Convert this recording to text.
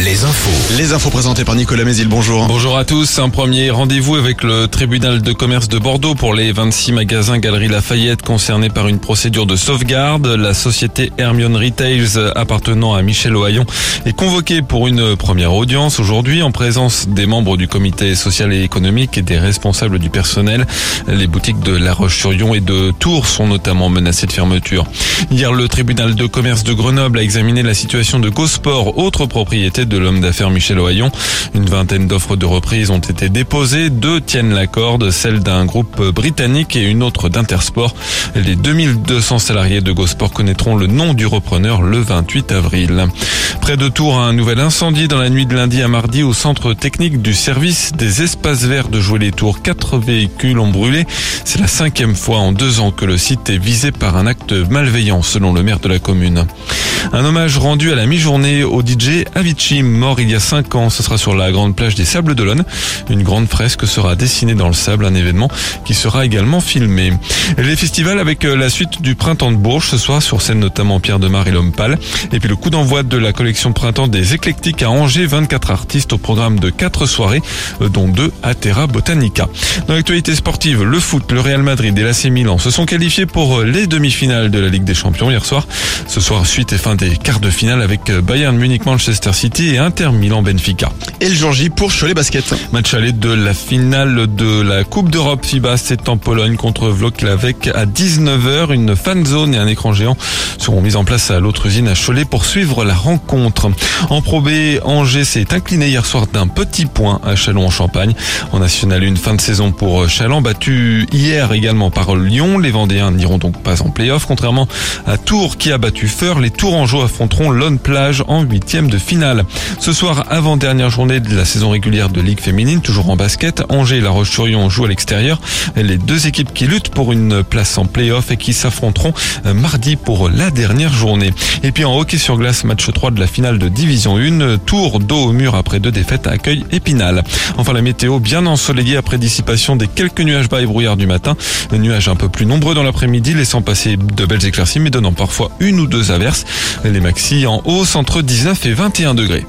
Les infos. Les infos présentées par Nicolas Mézil, bonjour. Bonjour à tous. Un premier rendez-vous avec le tribunal de commerce de Bordeaux pour les 26 magasins Galerie Lafayette concernés par une procédure de sauvegarde. La société Hermione Retails appartenant à Michel Ohaillon est convoquée pour une première audience aujourd'hui en présence des membres du comité social et économique et des responsables du personnel. Les boutiques de La Roche-sur-Yon et de Tours sont notamment menacées de fermeture. Hier, le tribunal de commerce de Grenoble a examiné la situation de Gosport, autre propriété de l'homme d'affaires Michel Ohaillon. Une vingtaine d'offres de reprise ont été déposées. Deux tiennent la corde, celle d'un groupe britannique et une autre d'Intersport. Les 2200 salariés de Gosport connaîtront le nom du repreneur le 28 avril. Près de Tours, un nouvel incendie dans la nuit de lundi à mardi au centre technique du service des espaces verts de Jouer-les-Tours. Quatre véhicules ont brûlé. C'est la cinquième fois en deux ans que le site est visé par un acte malveillant, selon le maire de la commune. Un hommage rendu à la mi-journée au DJ Avicii, mort il y a 5 ans. Ce sera sur la grande plage des Sables d'Olonne. Une grande fresque sera dessinée dans le sable, un événement qui sera également filmé. Les festivals avec euh, la suite du Printemps de Bourges ce soir sur scène notamment Pierre de Mar et l'Homme Pâle. Et puis le coup d'envoi de la collection Printemps des Éclectiques à Angers, 24 artistes au programme de 4 soirées, euh, dont 2 à Terra Botanica. Dans l'actualité sportive, le foot, le Real Madrid et l'AC Milan se sont qualifiés pour euh, les demi-finales de la Ligue des Champions hier soir. Ce soir, suite et fin des quarts de finale avec Bayern Munich, Manchester City et Inter Milan Benfica. Et le jour J pour Cholet Basket. Match aller de la finale de la Coupe d'Europe FIBA, c'est en Pologne contre Vloklavek à 19h. Une fan zone et un écran géant seront mis en place à l'autre usine à Cholet pour suivre la rencontre. En Pro Angers s'est incliné hier soir d'un petit point à Chalon en Champagne. En National une fin de saison pour Chalon, battu hier également par Lyon. Les Vendéens n'iront donc pas en play-off, contrairement à Tours qui a battu Feur. Les Tourangeaux affronteront Lone Plage en huitième de finale. Ce soir, avant-dernière journée de la saison régulière de Ligue féminine, toujours en basket, Angers et La Roche-sur-Yon jouent à l'extérieur. Les deux équipes qui luttent pour une place en play-off et qui s'affronteront euh, mardi pour la dernière journée. Et puis en hockey sur glace, match 3 de la finale de Division 1, tour dos au mur après deux défaites à accueil Épinal. Enfin la météo bien ensoleillée après dissipation des quelques nuages bas et brouillards du matin. Nuages un peu plus nombreux dans l'après-midi, laissant passer de belles éclaircies mais donnant parfois une ou deux averses. Les maxi en hausse entre 19 et 21 degrés.